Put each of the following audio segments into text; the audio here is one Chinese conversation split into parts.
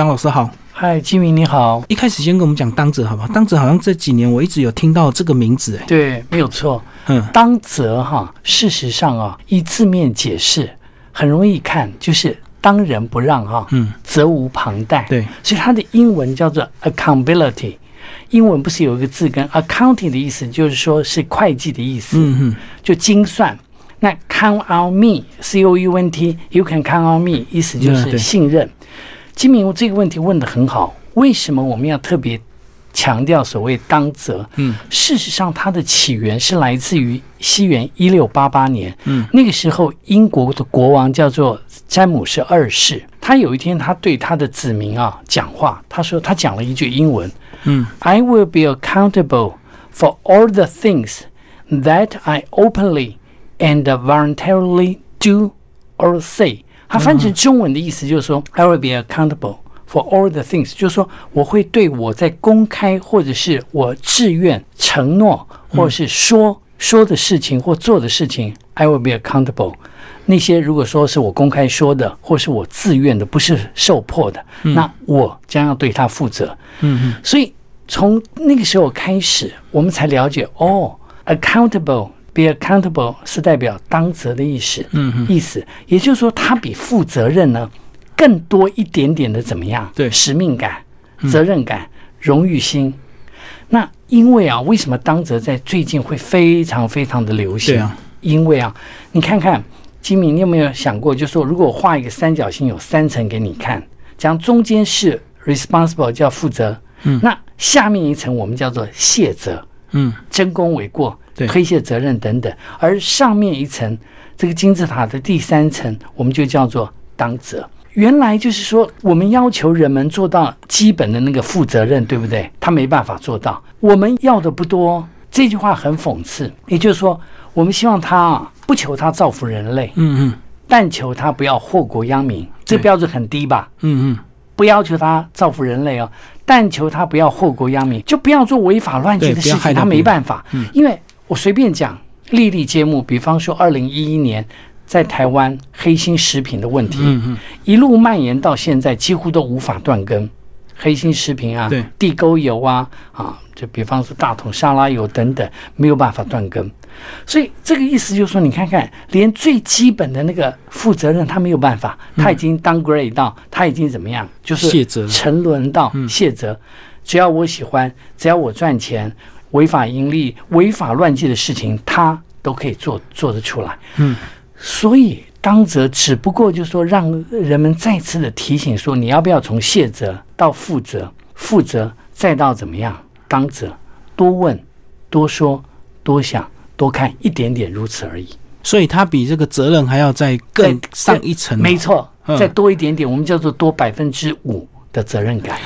张老师好。嗨，金明你好。一开始先跟我们讲当泽好不好？当泽好像这几年我一直有听到这个名字，哎，对，没有错。嗯，当泽哈，事实上啊，依字面解释很容易看，就是当仁不让哈，嗯，责无旁贷。对，所以它的英文叫做 accountability。英文不是有一个字根 accounting 的意思，就是说是会计的意思，嗯哼，就精算。那 count on me，c o u n t，you can count on me，意思就是信任。金明这个问题问得很好，为什么我们要特别强调所谓当责？嗯，事实上它的起源是来自于西元一六八八年，嗯，那个时候英国的国王叫做詹姆士二世，他有一天他对他的子民啊讲话，他说他讲了一句英文，嗯，I will be accountable for all the things that I openly and voluntarily do or say。它翻成中文的意思就是说、i will be accountable for all the things，就是说我会对我在公开或者是我自愿承诺或者是说、说的事情或做的事情，I will be accountable。那些如果说是我公开说的，或是我自愿的，不是受迫的，那我将要对他负责。嗯嗯，所以从那个时候开始，我们才了解哦，accountable。Be accountable 是代表当责的意思，意思，也就是说，它比负责任呢更多一点点的怎么样？对。使命感、责任感、荣誉心。那因为啊，为什么当责在最近会非常非常的流行？对啊，因为啊，你看看金明，你有没有想过，就是说，如果我画一个三角形，有三层给你看，讲中间是 responsible 叫负责，嗯。那下面一层我们叫做卸责，嗯，争功诿过对、推卸责任等等，而上面一层这个金字塔的第三层，我们就叫做当责。原来就是说，我们要求人们做到基本的那个负责任，对不对？他没办法做到。我们要的不多，这句话很讽刺。也就是说，我们希望他啊，不求他造福人类，嗯嗯但求他不要祸国殃民。这标准很低吧？嗯嗯，不要求他造福人类哦，但求他不要祸国殃民，就不要做违法乱纪的事情。他没办法，嗯因为我随便讲，历历揭幕。比方说，二零一一年在台湾黑心食品的问题，嗯嗯，一路蔓延到现在，几乎都无法断根。黑心食品啊对，地沟油啊，啊，就比方说大桶沙拉油等等，没有办法断根。所以这个意思就是说，你看看，连最基本的那个负责任，他没有办法，他已经 downgrade 到，他已经怎么样，就是卸责沉沦到卸责。只要我喜欢，只要我赚钱，违法盈利、违法乱纪的事情，他都可以做做得出来。嗯，所以当责只不过就是说，让人们再次的提醒说，你要不要从卸责到负责，负责再到怎么样当责，多问、多说、多想、多看一点点，如此而已。所以他比这个责任还要再更上一层。没错，嗯再多一点点，我们叫做多百分之五的责任感。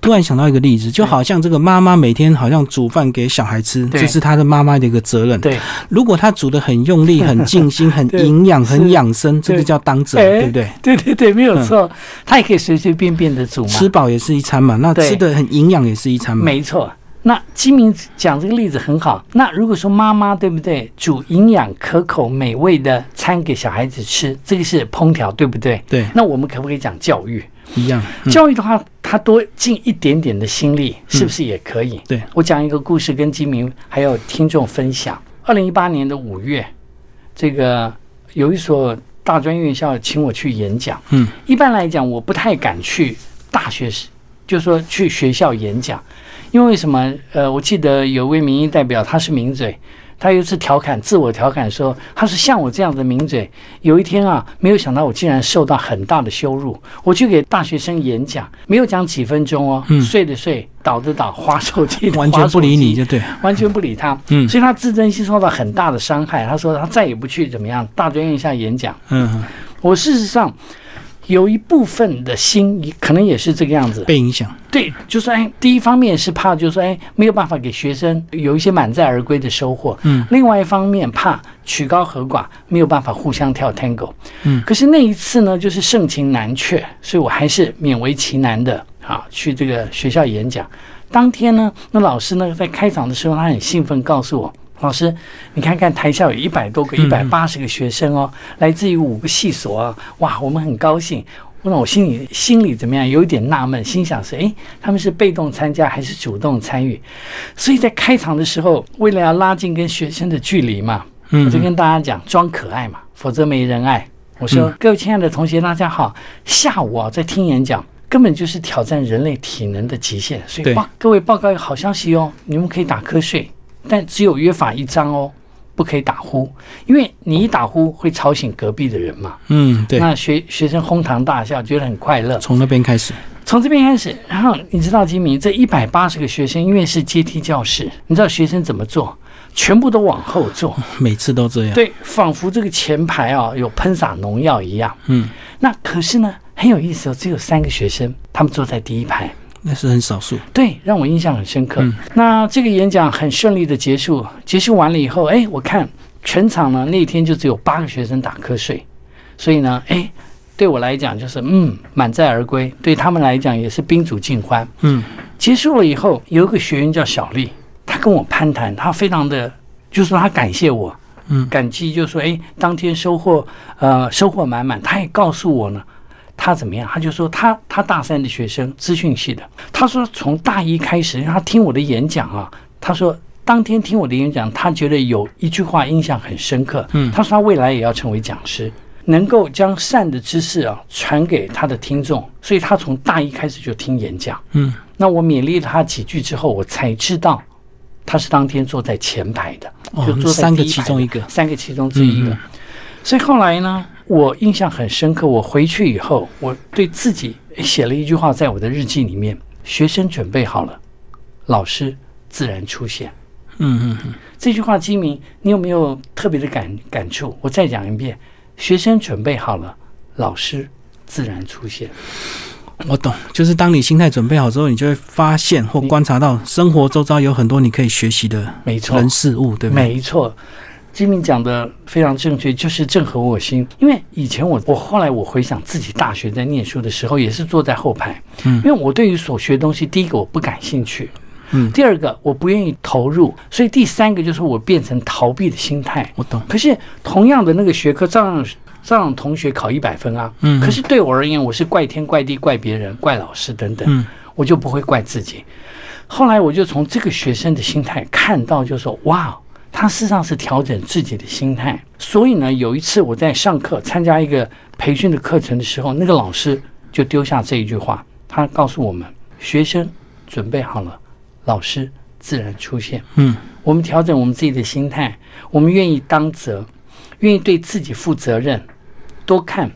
突然想到一个例子，就好像这个妈妈每天好像煮饭给小孩吃，这是她的妈妈的一个责任。对，如果她煮的很用力、很尽心、很营养、很养生，这个叫当责，哎对不对？对对对，没有错，他也可以随随便便的煮嘛。吃饱也是一餐嘛，那吃的很营养也是一餐嘛。没错。那金明讲这个例子很好。那如果说妈妈对不对，煮营养可口、美味的餐给小孩子吃，这个是烹调，对不对？对，那我们可不可以讲教育？一样。嗯教育的话，他多尽一点点的心力，是不是也可以？对我讲一个故事跟金明还有听众分享。二零一八年的五月，这个有一所大专院校请我去演讲。嗯，一般来讲，我不太敢去大学，就说去学校演讲，因为什么？呃，我记得有位民意代表，他是名嘴，他有一次调侃，自我调侃说，他说像我这样的名嘴，有一天啊，没有想到我竟然受到很大的羞辱。我去给大学生演讲，没有讲几分钟哦，嗯睡的睡，倒的倒，划手机 完全不理你就对。完全不理他，嗯所以他自尊心受到很大的伤害。他说他再也不去怎么样大专院校演讲。嗯，我事实上有一部分的心可能也是这个样子，被影响。对，就说哎，第一方面是怕，就是说哎，没有办法给学生有一些满载而归的收获。嗯，另外一方面怕曲高和寡，没有办法互相跳 tango。嗯可是那一次呢，就是盛情难却，所以我还是勉为其难的啊去这个学校演讲。当天呢，那老师呢在开场的时候，他很兴奋告诉我。老师，你看看台下有一百多个、一百八十个学生哦，来自于五个系所啊，哇，我们很高兴。那我心里心里怎么样？有一点纳闷，心想是：诶，他们是被动参加还是主动参与？所以在开场的时候，为了要拉近跟学生的距离嘛，嗯我就跟大家讲，装可爱嘛，否则没人爱。我说，各位亲爱的同学，大家好，下午啊在听演讲。根本就是挑战人类体能的极限，所以对报各位报告一个好消息哦，你们可以打瞌睡，但只有约法一章哦，不可以打呼，因为你一打呼会吵醒隔壁的人嘛。嗯，对，那学学生哄堂大笑，觉得很快乐。从那边开始，从这边开始，然后你知道金明这一百八十个学生，因为是阶梯教室，你知道学生怎么做？全部都往后坐，每次都这样。对，仿佛这个前排啊有喷洒农药一样。嗯，那可是呢，很有意思哦，只有三个学生，他们坐在第一排。那是很少数。对，让我印象很深刻。那这个演讲很顺利的结束，结束完了以后，哎，我看全场呢那天就只有八个学生打瞌睡，所以呢，哎，对我来讲就是嗯满载而归，对他们来讲也是宾主尽欢。嗯，结束了以后，有一个学员叫小丽，她跟我攀谈，她非常的，就是说她感谢我，嗯感激，就是说，哎，当天收获，呃，收获满满。她也告诉我呢，她怎么样？他就说他他大三的学生，资讯系的，他说从大一开始，他听我的演讲啊，他说当天听我的演讲，他觉得有一句话印象很深刻，嗯他说他未来也要成为讲师。能够将善的知识啊传给他的听众，所以他从大一开始就听演讲。嗯，那我勉励了他几句之后，我才知道他是当天坐在前排的，哦就坐在三个其中一个三个其中之一个。嗯嗯所以后来呢，我印象很深刻。我回去以后，我对自己写了一句话，在我的日记里面：学生准备好了，老师自然出现。嗯嗯嗯，这句话，金明，你有没有特别的感感触？我再讲一遍：学生准备好了，老师自然出现。我懂，就是当你心态准备好之后，你就会发现或观察到生活周遭有很多你可以学习的没错，人事物，对不对？没错，金明讲的非常正确，就是正合我心。因为以前我我后来我回想自己大学在念书的时候，也是坐在后排，嗯因为我对于所学的东西，第一个我不感兴趣，嗯第二个我不愿意投入，所以第三个就是我变成逃避的心态。我懂。可是同样的那个学科，照样照样同学考一百分啊，嗯可是对我而言，我是怪天怪地怪别人怪老师等等，嗯我就不会怪自己。后来我就从这个学生的心态看到，就说哇，他事实上是调整自己的心态。所以呢，有一次我在上课参加一个培训的课程的时候，那个老师就丢下这一句话，他告诉我们：学生准备好了，老师自然出现。嗯我们调整我们自己的心态，我们愿意当责，愿意对自己负责任，多看、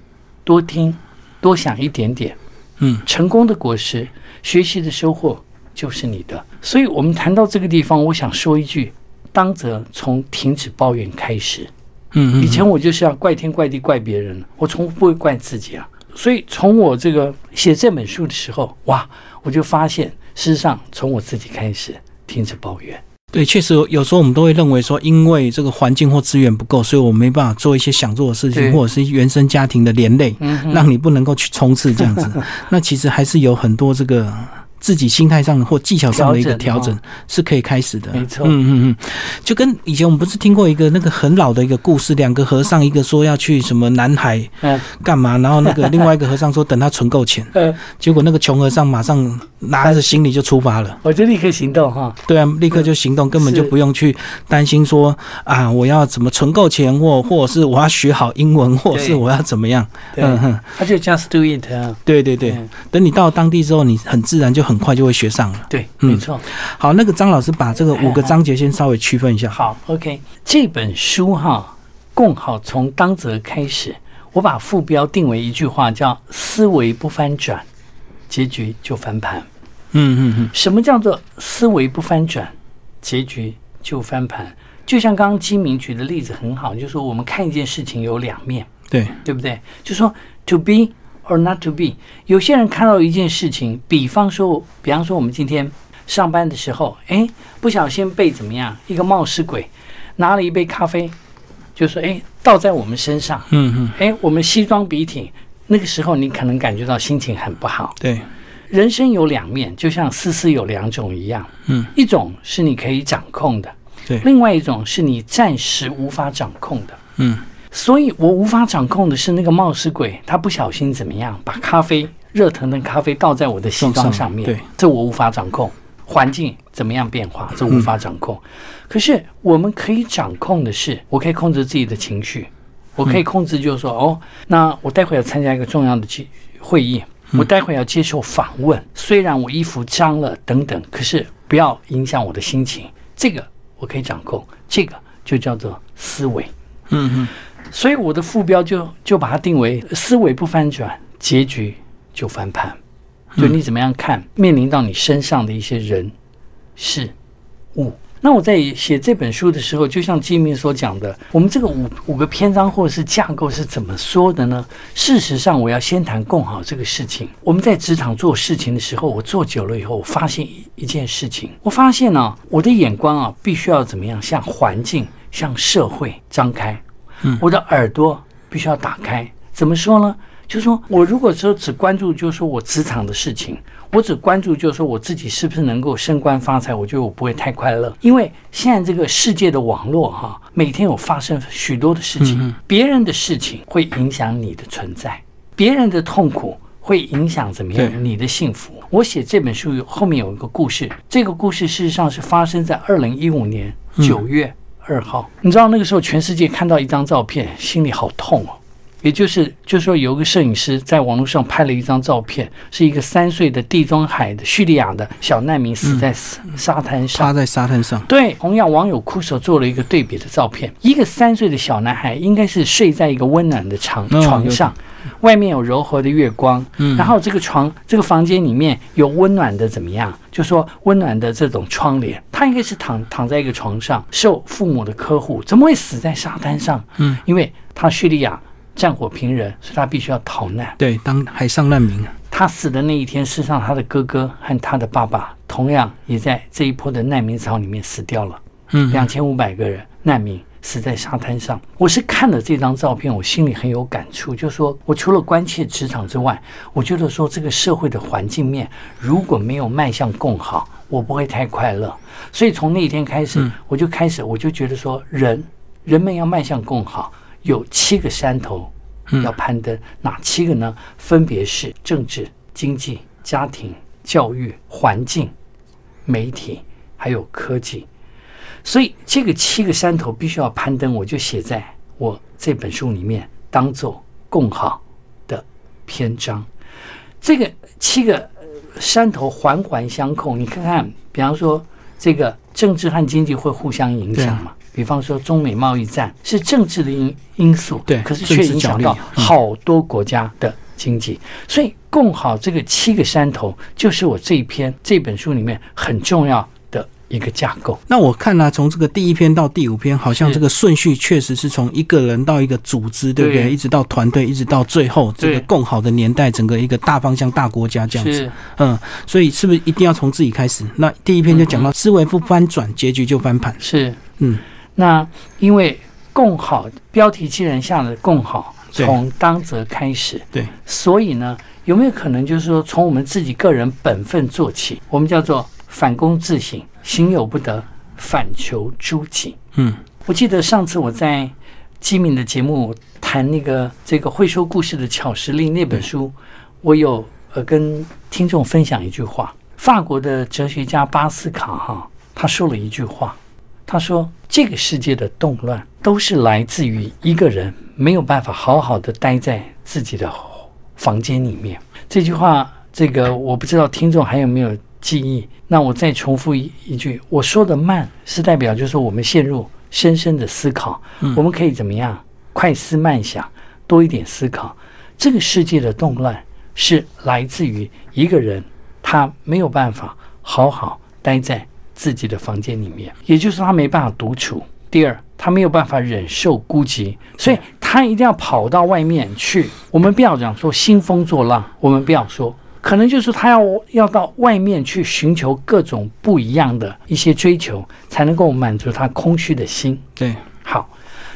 多听、多想一点点。嗯，成功的果实，学习的收获就是你的。所以，我们谈到这个地方，我想说一句：当责从停止抱怨开始。嗯嗯，以前我就是要怪天怪地怪别人，我从不会怪自己啊。所以从我这个写这本书的时候，哇，我就发现，事实上从我自己开始停止抱怨。对，确实有有时候我们都会认为说，因为这个环境或资源不够，所以我们没办法做一些想做的事情，或者是原生家庭的连累，让你不能够去冲刺这样子。那其实还是有很多这个自己心态上或技巧上的一个调整是可以开始的。没错。嗯嗯嗯，就跟以前我们不是听过一个那个很老的一个故事，两个和尚，一个说要去什么南海嗯。干嘛，然后那个另外一个和尚说等他存够钱，呃，结果那个穷和尚马上拿着行李就出发了。我就立刻行动哈。对啊，立刻就行动，根本就不用去担心说啊，我要怎么存够钱，或或者是我要学好英文，或者是我要怎么样。嗯哼，他就 just do it 啊。对对对，嗯。等你到当地之后，你很自然就很快就会学上了。对，嗯没错。好，那个张老师把这个五个章节先稍微区分一下。好，OK，这本书哈，共好从当则开始，我把副标定为一句话，叫“思维不翻转，结局就翻盘”。嗯嗯嗯，什么叫做思维不翻转，结局就翻盘？就像刚刚金明举的例子很好，就是说我们看一件事情有两面，对，对不对？就说 to be or not to be。有些人看到一件事情，比方说，比方说我们今天上班的时候，哎，不小心被怎么样，一个冒失鬼拿了一杯咖啡，就说哎倒在我们身上，嗯嗯，哎，我们西装笔挺，那个时候你可能感觉到心情很不好。对，人生有两面，就像丝丝有两种一样，嗯，一种是你可以掌控的，对另外一种是你暂时无法掌控的。嗯所以我无法掌控的是那个冒失鬼，他不小心怎么样，把咖啡热腾腾咖啡倒在我的西装上面，对，这我无法掌控。环境怎么样变化，这无法掌控。可是我们可以掌控的是，我可以控制自己的情绪，我可以控制，就是说，哦，那我待会要参加一个重要的会会议，我待会要接受访问，虽然我衣服脏了等等，可是不要影响我的心情，这个我可以掌控，这个就叫做思维。嗯嗯，所以我的副标就就把它定为思维不翻转，结局就翻盘。就你怎么样看面临到你身上的一些人、事、物。那我在写这本书的时候，就像金明所讲的，我们这个五五个篇章或者是架构是怎么说的呢？事实上，我要先谈共好这个事情。我们在职场做事情的时候，我做久了以后，我发现一一件事情，我发现呢，我的眼光啊，必须要怎么样向环境、向社会张开，我的耳朵必须要打开。怎么说呢？就是说我如果说只关注，就是说我职场的事情，我只关注就是说我自己是不是能够升官发财，我觉得我不会太快乐。因为现在这个世界的网络哈，每天有发生许多的事情，别人的事情会影响你的存在，别人的痛苦会影响怎么样你的幸福。我写这本书后面有一个故事，这个故事事实上是发生在二零一五年九月二号。你知道那个时候全世界看到一张照片，心里好痛哦。也就是，就是说，有一个摄影师在网络上拍了一张照片，是一个三岁的地中海的叙利亚的小难民死在沙滩上，趴在沙滩上。对，同样网友哭手做了一个对比的照片，一个三岁的小男孩应该是睡在一个温暖的床床上，外面有柔和的月光，嗯然后这个床这个房间里面有温暖的怎么样？就说温暖的这种窗帘，他应该是躺躺在一个床上，受父母的呵护，怎么会死在沙滩上？嗯，因为他叙利亚。战火频仍，所以他必须要逃难。对，当海上难民。他死的那一天，事实上他的哥哥和他的爸爸同样也在这一波的难民潮里面死掉了。嗯，两千五百个人难民死在沙滩上。我是看了这张照片，我心里很有感触，就说我除了关切职场之外，我觉得说这个社会的环境面如果没有迈向更好，我不会太快乐。所以从那一天开始，我就开始我就觉得说，人人们要迈向更好。有七个山头要攀登，哪七个呢？分别是政治、经济、家庭、教育、环境、媒体，还有科技。所以这个七个山头必须要攀登，我就写在我这本书里面，当做共好的篇章。这个七个山头环环相扣，你看看，比方说这个政治和经济会互相影响嘛？比方说，中美贸易战是政治的因因素，对，可是却影响到好多国家的经济。所以，共好这个七个山头，就是我这一篇这本书里面很重要的一个架构。那我看呢，从这个第一篇到第五篇，好像这个顺序确实是从一个人到一个组织，对不对？一直到团队，一直到最后这个共好的年代，整个一个大方向、大国家这样子。嗯，所以是不是一定要从自己开始？那第一篇就讲到思维不翻转，结局就翻盘。是，嗯。那因为共好标题既然下了共好，从当则开始，对，所以呢，有没有可能就是说，从我们自己个人本分做起？我们叫做反躬自省，行有不得，反求诸己。嗯，我记得上次我在机敏的节目谈那个这个会说故事的巧实力那本书，我有呃跟听众分享一句话，法国的哲学家巴斯卡哈他说了一句话。他说：“这个世界的动乱都是来自于一个人没有办法好好的待在自己的房间里面。”这句话，这个我不知道听众还有没有记忆。那我再重复一一句：我说的慢，是代表就是我们陷入深深的思考。我们可以怎么样？快思慢想，多一点思考。这个世界的动乱是来自于一个人，他没有办法好好待在。自己的房间里面，也就是他没办法独处。第二，他没有办法忍受孤寂，所以他一定要跑到外面去。我们不要讲说兴风作浪，我们不要说，可能就是他要要到外面去寻求各种不一样的一些追求，才能够满足他空虚的心。对，好，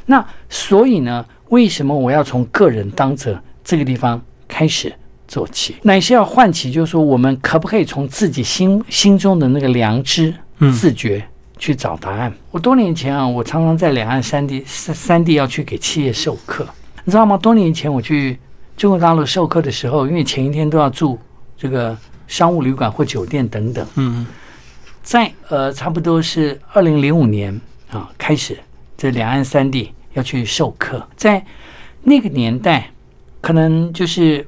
那所以呢，为什么我要从个人当着这个地方开始？做起，乃是要唤起，就是说，我们可不可以从自己心心中的那个良知、嗯自觉，去找答案。我多年前啊，我常常在两岸三地三三地要去给企业授课，你知道吗？多年前我去中国大陆授课的时候，因为前一天都要住这个商务旅馆或酒店等等，嗯在呃差不多是二零零五年啊开始，这两岸三地要去授课，在那个年代，可能就是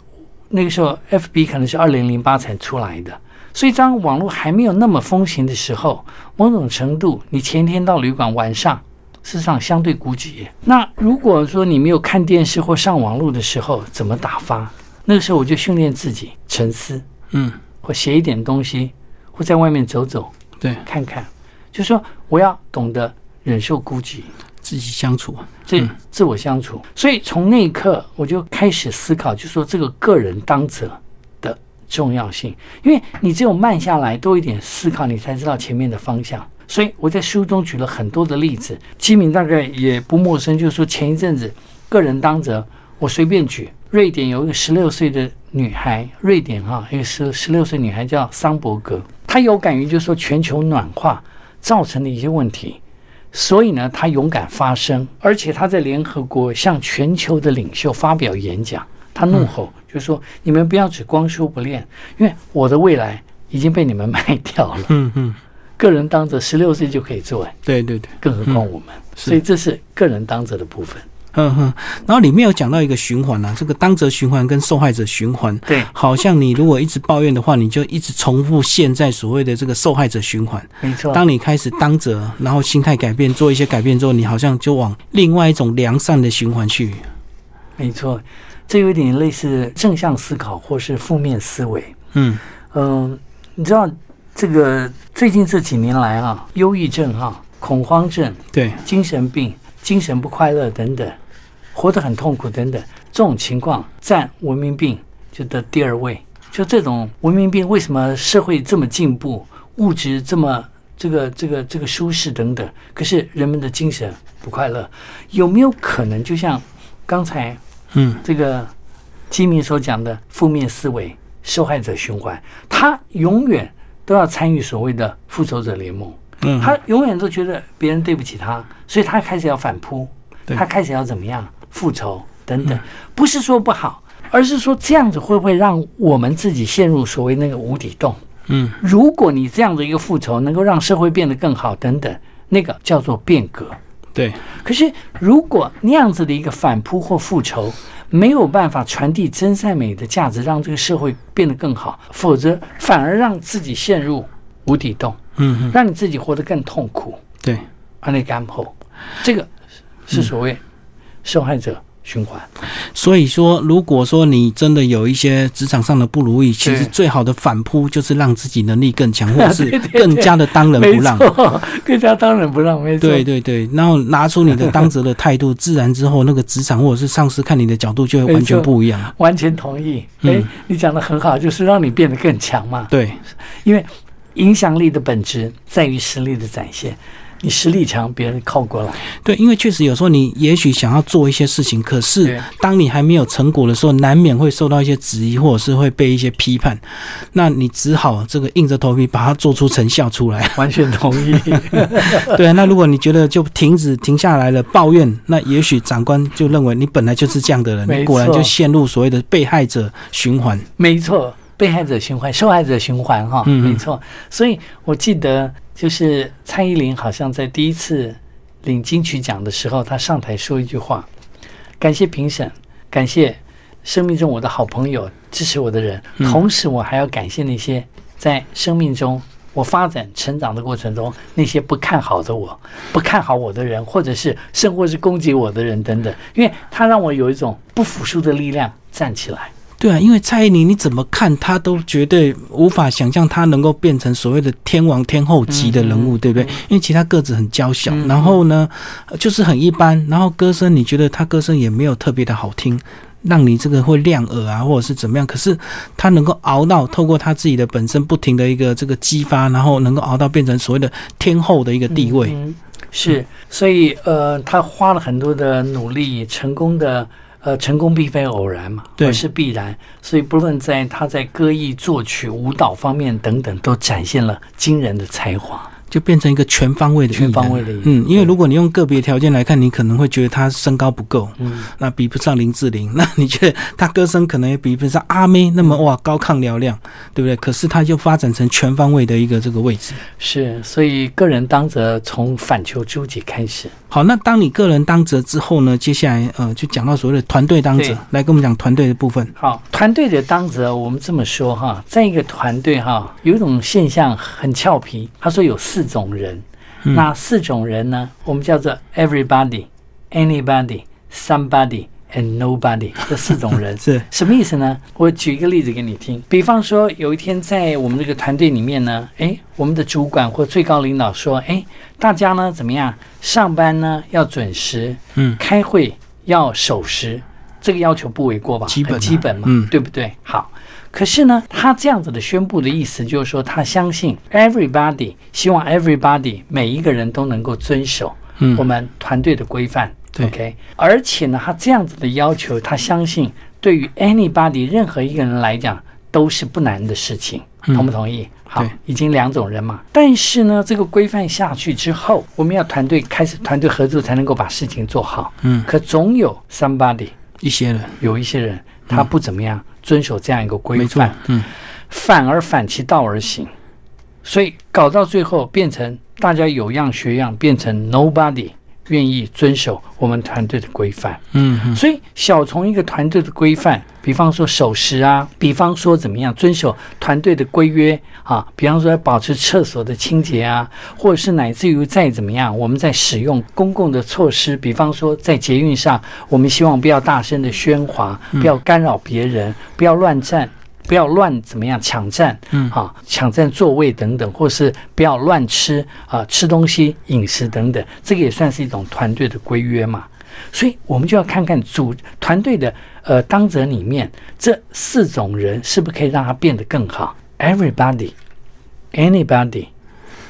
那个时候，FB 可能是二零零八才出来的，所以当网络还没有那么风行的时候，某种程度，你前天到旅馆，晚上事实上相对孤寂。那如果说你没有看电视或上网络的时候，怎么打发？那个时候我就训练自己沉思，嗯，或写一点东西，或在外面走走对，看看，就说我要懂得忍受孤寂。自己相处，这自我相处，所以从那一刻我就开始思考，就说这个个人当责的重要性，因为你只有慢下来，多一点思考，你才知道前面的方向。所以我在书中举了很多的例子，基敏大概也不陌生，就是说前一阵子个人当责，我随便举，瑞典有一个十六岁的女孩，瑞典哈、一个十十六岁女孩叫桑伯格，她有感于就是说全球暖化造成的一些问题。所以呢，她勇敢发声，而且她在联合国向全球的领袖发表演讲。她怒吼，就说：“你们不要只光说不练，因为我的未来已经被你们卖掉了。嗯嗯，个人当责，十六岁就可以做，对对对，更何况我们。所以这是个人当责的部分。嗯哼，然后里面有讲到一个循环啊，这个当责循环跟受害者循环，对，好像你如果一直抱怨的话，你就一直重复现在所谓的这个受害者循环。没错。当你开始当责，然后心态改变，做一些改变之后，你好像就往另外一种良善的循环去。没错，这有点类似正向思考或是负面思维。嗯嗯，你知道这个最近这几年来啊，忧郁症哈、恐慌症、对，精神病、精神不快乐等等，活得很痛苦等等，这种情况占文明病就的第二位。就这种文明病，为什么社会这么进步，物质这么这个这个这个舒适等等，可是人们的精神不快乐，有没有可能就像刚才嗯这个基民所讲的负面思维、受害者循环，他永远都要参与所谓的复仇者联盟。嗯，他永远都觉得别人对不起他，所以他开始要反扑，对他开始要怎么样复仇等等，不是说不好，而是说这样子会不会让我们自己陷入所谓那个无底洞？嗯如果你这样的一个复仇能够让社会变得更好等等，那个叫做变革。对，可是如果那样子的一个反扑或复仇没有办法传递真善美的价值，让这个社会变得更好，否则反而让自己陷入无底洞，嗯嗯让你自己活得更痛苦。对，安内干后，这个是所谓受害者循环。所以说，如果说你真的有一些职场上的不如意，其实最好的反扑就是让自己能力更强，或者是 更加的当仁不没让。错，更加当仁不让，没错。对对对，然后拿出你的当责的态度，自然之后那个职场或者是上司看你的角度就会完全不一样。完全同意。嗯哎，你讲的很好，就是让你变得更强嘛。对，因为影响力的本质在于实力的展现。你实力强，别人靠过来。对，因为确实有时候你也许想要做一些事情，可是当你还没有成果的时候，难免会受到一些质疑，或者是会被一些批判。那你只好这个硬着头皮把它做出成效出来。完全同意。对啊，那如果你觉得就停止停下来了抱怨，那也许长官就认为你本来就是这样的人，你果然就陷入所谓的被害者循环。没错，被害者循环，受害者循环，哈，没错。所以我记得，就是蔡依林好像在第一次领金曲奖的时候，她上台说一句话：“感谢评审，感谢生命中我的好朋友，支持我的人，嗯同时我还要感谢那些在生命中。”我发展成长的过程中，那些不看好的我、不看好我的人，或者是甚或是攻击我的人等等，因为他让我有一种不服输的力量站起来。对啊，因为蔡依林你怎么看她都绝对无法想象她能够变成所谓的天王天后级的人物，对不对？因为其他个子很娇小，嗯然后呢呃就是很一般，然后歌声你觉得她歌声也没有特别的好听。让你这个会亮耳啊，或者是怎么样？可是她能够熬到透过她自己的本身不停的一个这个激发，然后能够熬到变成所谓的天后的一个地位。嗯，是，所以呃，他花了很多的努力，成功的呃，成功并非偶然嘛，对而是必然。所以不论在他在歌艺、作曲、舞蹈方面等等，都展现了惊人的才华。就变成一个全方位的全方位的嗯，因为如果你用个别条件来看，你可能会觉得他身高不够，嗯，那比不上林志玲，那你觉得他歌声可能也比不上阿妹那么哇高亢嘹亮，对不对？可是他就发展成全方位的一个这个位置。是，所以个人当则从反求诸己开始。好，那当你个人当则之后呢？接下来呃，就讲到所谓的团队当则，来跟我们讲团队的部分。好，团队的当则，我们这么说哈，在一个团队哈，有一种现象很俏皮，他说有四种人。那四种人呢？我们叫做 everybody、anybody、somebody and nobody 这四种人 是什么意思呢？我举一个例子给你听。比方说，有一天在我们这个团队里面呢，哎，我们的主管或最高领导说，哎，大家呢怎么样？上班呢要准时，嗯，开会要守时，这个要求不为过吧？基本基本嘛，嗯，对不对？好。可是呢，他这样子的宣布的意思就是说，他相信 everybody，希望 everybody 每一个人都能够遵守我们团队的规范。OK，而且呢，他这样子的要求，他相信对于 anybody 任何一个人来讲都是不难的事情。同不同意？好，已经两种人嘛。但是呢，这个规范下去之后，我们要团队开始团队合作才能够把事情做好。嗯，可总有 somebody 一些人，有一些人他不怎么样。遵守这样一个规范，嗯，反而反其道而行，所以搞到最后变成大家有样学样，变成 nobody。愿意遵守我们团队的规范，嗯，所以小从一个团队的规范，比方说守时啊，比方说怎么样遵守团队的规约啊，比方说保持厕所的清洁啊，或者是乃至于再怎么样，我们在使用公共的措施，比方说在捷运上，我们希望不要大声的喧哗，不要干扰别人，不要乱站。不要乱怎么样抢占，嗯，啊，抢占座位等等，或是不要乱吃啊，吃东西饮食等等，这个也算是一种团队的规约嘛。所以，我们就要看看组团队的呃当责里面这四种人是不是可以让他变得更好。Everybody, anybody,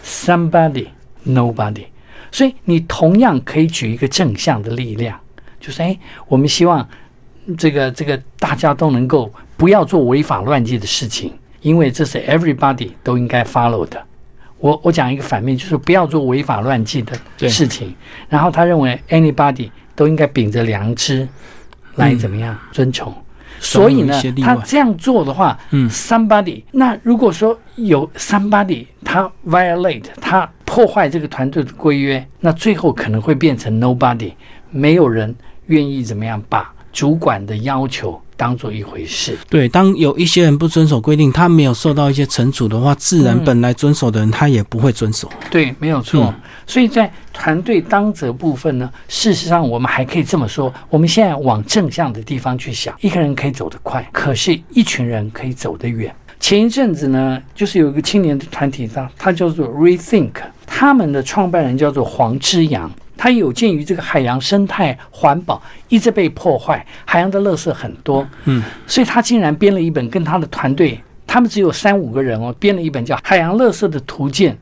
somebody, nobody。所以，你同样可以举一个正向的力量，就是哎，我们希望这个这个大家都能够。不要做违法乱纪的事情，因为这是 everybody 都应该 follow 的。我我讲一个反面，就是不要做违法乱纪的事情。然后他认为 anybody 都应该秉着良知来怎么样遵从。所以呢，他这样做的话，嗯，somebody 那如果说有 somebody 他 violate 他破坏这个团队的规约，那最后可能会变成 nobody，没有人愿意怎么样把主管的要求。当做一回事，对。当有一些人不遵守规定，他没有受到一些惩处的话，自然本来遵守的人他也不会遵守。对，没有错。所以在团队当责部分呢，事实上我们还可以这么说：我们现在往正向的地方去想，一个人可以走得快，可是一群人可以走得远。前一阵子呢，就是有一个青年的团体，他他叫做 Rethink，他们的创办人叫做黄之阳。他有鉴于这个海洋生态环保一直被破坏，海洋的垃圾很多，嗯，所以他竟然编了一本，跟他的团队，他们只有三五个人哦，编了一本叫《海洋垃圾的图鉴》。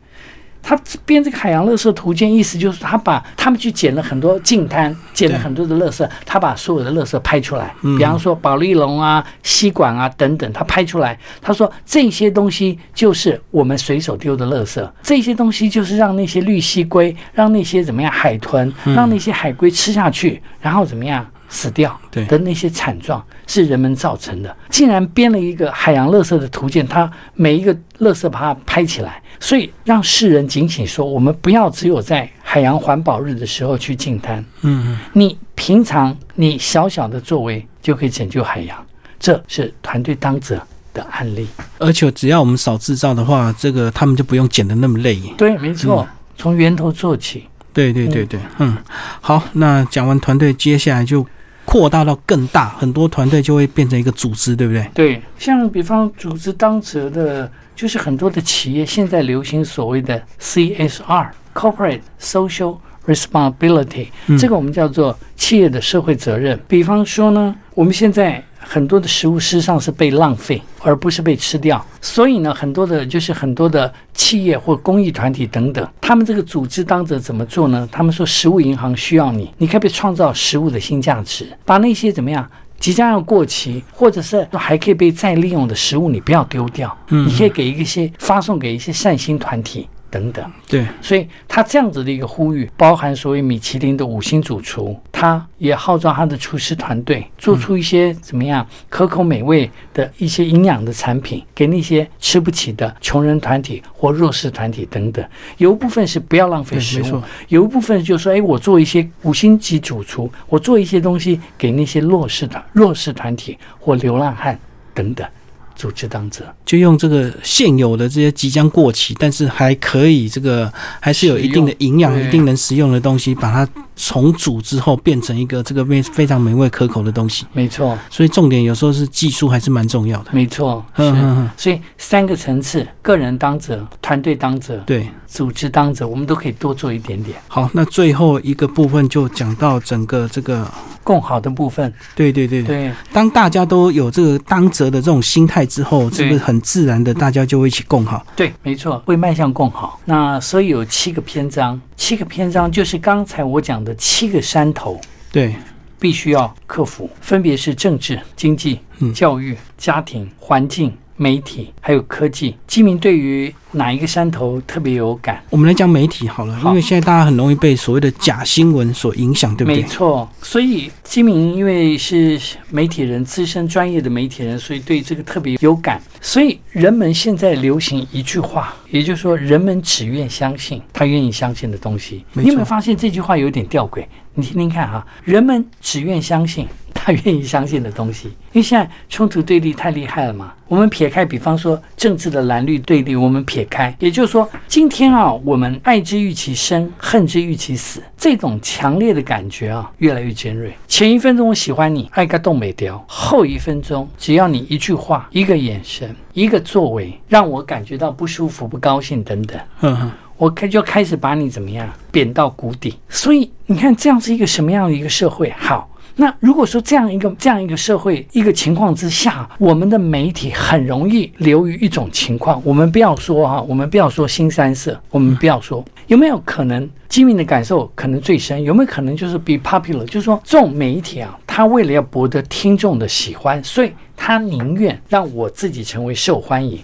他编这个海洋垃圾图鉴，意思就是他把他们去捡了很多净滩，捡了很多的垃圾，他把所有的垃圾拍出来。比方说保利龙啊、吸管啊等等，他拍出来。他说这些东西就是我们随手丢的垃圾，这些东西就是让那些绿蜥龟、让那些怎么样海豚、让那些海龟吃下去，然后怎么样？死掉的那些惨状是人们造成的。竟然编了一个海洋垃圾的图鉴，他每一个垃圾把它拍起来，所以让世人警醒说：我们不要只有在海洋环保日的时候去净滩。嗯，你平常你小小的作为就可以拯救海洋，这是团队当责的案例。而且只要我们少制造的话，这个他们就不用捡的那么累。对，没错，从源头做起。对对对对，嗯，好，那讲完团队，接下来就。扩大到更大，很多团队就会变成一个组织，对不对？对，像比方组织当时的，就是很多的企业现在流行所谓的 CSR（Corporate Social Responsibility），这个我们叫做企业的社会责任。比方说呢，我们现在。很多的食物事实上是被浪费，而不是被吃掉。所以呢，很多的就是很多的企业或公益团体等等，他们这个组织当着怎么做呢？他们说，食物银行需要你，你可以创造食物的新价值，把那些怎么样即将要过期或者是还可以被再利用的食物，你不要丢掉，你可以给一些发送给一些善心团体。等等。对，所以他这样子的一个呼吁，包含所谓米其林的五星主厨，他也号召他的厨师团队做出一些怎么样可口美味的一些营养的产品，给那些吃不起的穷人团体或弱势团体等等。有一部分是不要浪费食物，有一部分就是说，哎，我做一些五星级主厨，我做一些东西给那些弱势的弱势团体或流浪汉等等。组织当责，就用这个现有的这些即将过期，但是还可以这个还是有一定的营养、一定能食用的东西，把它重组之后变成一个这个非非常美味可口的东西。没错，所以重点有时候是技术还是蛮重要的。没错，嗯嗯，所以三个层次：个人当责、团队当责、对组织当责，我们都可以多做一点点。好，那最后一个部分就讲到整个这个。共好的部分，对对对对。当大家都有这个当责的这种心态之后，是不是很自然的，大家就会一起共好？对，没错，会迈向共好。那所以有七个篇章，七个篇章就是刚才我讲的七个山头，对，必须要克服，分别是政治、经济、教育、家庭、环境。媒体还有科技，基民对于哪一个山头特别有感？我们来讲媒体好了，因为现在大家很容易被所谓的假新闻所影响，对不对？没错，所以金明因为是媒体人，资深专业的媒体人，所以对这个特别有感。所以人们现在流行一句话，也就是说，人们只愿相信他愿意相信的东西。你有没有发现这句话有点吊诡？你听听看哈，人们只愿相信。他愿意相信的东西，因为现在冲突对立太厉害了嘛。我们撇开，比方说政治的蓝绿对立，我们撇开，也就是说，今天啊，我们爱之欲其生，恨之欲其死，这种强烈的感觉啊，越来越尖锐。前一分钟我喜欢你，爱个动美雕，后一分钟，只要你一句话、一个眼神、一个作为，让我感觉到不舒服、不高兴等等，我开就开始把你怎么样贬到谷底。所以你看，这样是一个什么样的一个社会？好。那如果说这样一个这样一个社会一个情况之下，我们的媒体很容易流于一种情况。我们不要说哈，我们不要说新三色，我们不要说有没有可能，基民的感受可能最深。有没有可能就是 be popular，就是说这种媒体啊，他为了要博得听众的喜欢，所以他宁愿让我自己成为受欢迎，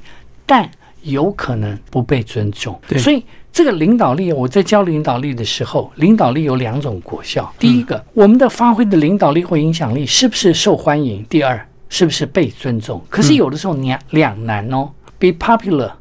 但有可能不被尊重。所以。这个领导力，我在教领导力的时候，领导力有两种果效。第一个，我们的发挥的领导力或影响力是不是受欢迎？第二，是不是被尊重？可是有的时候你两难哦。Be popular，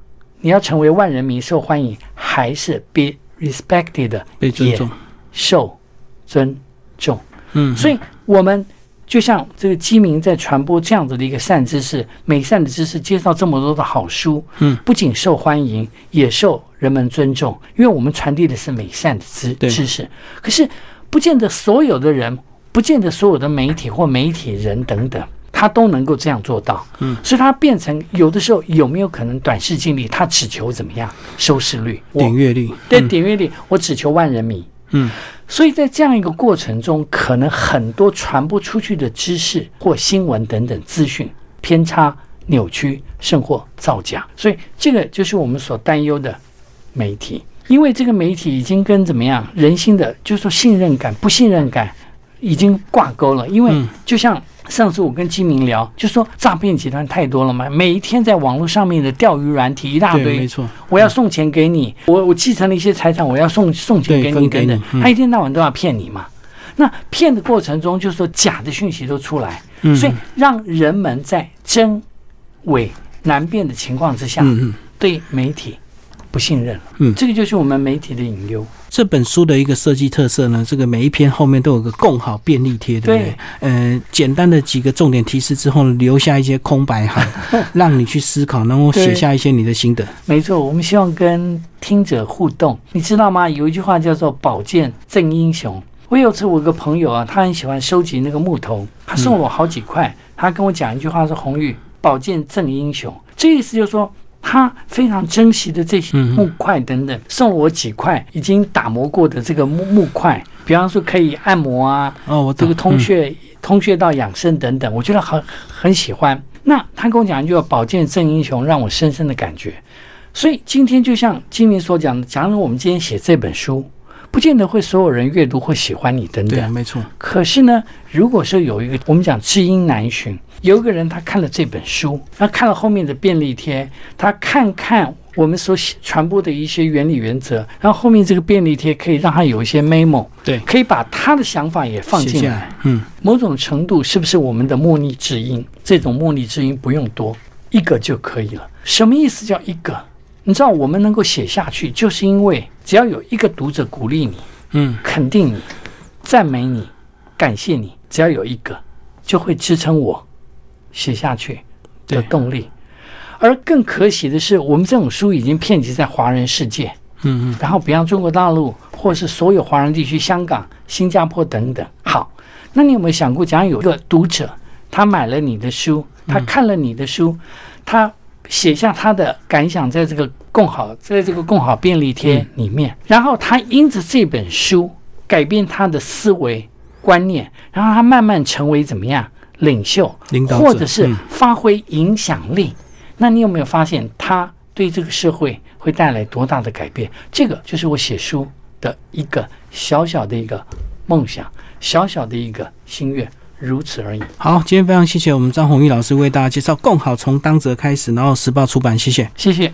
你要成为万人迷受欢迎，还是 be respected 被尊重、受尊重？嗯，所以我们。就像这个基民在传播这样子的一个善知识、美善的知识，介绍这么多的好书，嗯，不仅受欢迎，也受人们尊重，因为我们传递的是美善的知知识。可是，不见得所有的人，不见得所有的媒体或媒体人等等，他都能够这样做到。嗯，所以他变成有的时候有没有可能短视尽力？他只求怎么样收视率、点阅率？对，点阅率，我只求万人迷。嗯。所以在这样一个过程中，可能很多传播出去的知识或新闻等等资讯偏差、扭曲，甚或造假。所以这个就是我们所担忧的媒体，因为这个媒体已经跟怎么样人心的，就是说信任感、不信任感已经挂钩了。因为就像。上次我跟金明聊，就说诈骗集团太多了嘛，每一天在网络上面的钓鱼软体一大堆，没错。我要送钱给你，我我继承了一些财产，我要送送钱给你等等，他一天到晚都要骗你嘛。那骗的过程中，就是说假的讯息都出来，所以让人们在真伪难辨的情况之下，对媒体不信任了。嗯，这个就是我们媒体的隐忧。这本书的一个设计特色呢，这个每一篇后面都有个共好便利贴，对不对？呃，简单的几个重点提示之后，留下一些空白行，让你去思考，然后写下一些你的心得。没错，我们希望跟听者互动。你知道吗？有一句话叫做“宝剑赠英雄”。我有次我一个朋友啊，他很喜欢收集那个木头，他送我好几块。他跟我讲一句话说：“红玉，宝剑赠英雄。”这意思就是说。他非常珍惜的这些木块等等，送了我几块已经打磨过的这个木木块，比方说可以按摩啊，哦，我这个通穴、通穴道养生等等，我觉得很很喜欢。那他跟我讲一句“宝剑赠英雄”，让我深深的感觉。所以今天就像金明所讲的，假如我们今天写这本书，不见得会所有人阅读或喜欢你等等，对，没错。可是呢，如果说有一个我们讲知音难寻，有一个人他看了这本书，他看了后面的便利贴，他看看我们所传播的一些原理原则，然后后面这个便利贴可以让他有一些 memo，对，可以把他的想法也放进来。嗯，某种程度是不是我们的莫逆之音？这种莫逆之音不用多，一个就可以了。什么意思叫一个？你知道我们能够写下去，就是因为只要有一个读者鼓励你，嗯，肯定你，赞美你，感谢你，只要有一个，就会支撑我写下去的动力。而更可喜的是，我们这种书已经遍及在华人世界，嗯嗯，然后比方中国大陆，或是所有华人地区，香港、新加坡等等。好，那你有没有想过，假如有一个读者，他买了你的书，他看了你的书，他写下他的感想，在这个共好，在这个共好便利贴里面，然后他因着这本书改变他的思维观念，然后他慢慢成为怎么样领袖，领导或者是发挥影响力。那你有没有发现他对这个社会会带来多大的改变？这个就是我写书的一个小小的一个梦想，小小的一个心愿。如此而已。好，今天非常谢谢我们张宏毅老师为大家介绍《共好从当则开始》，然后时报出版，谢谢，谢谢。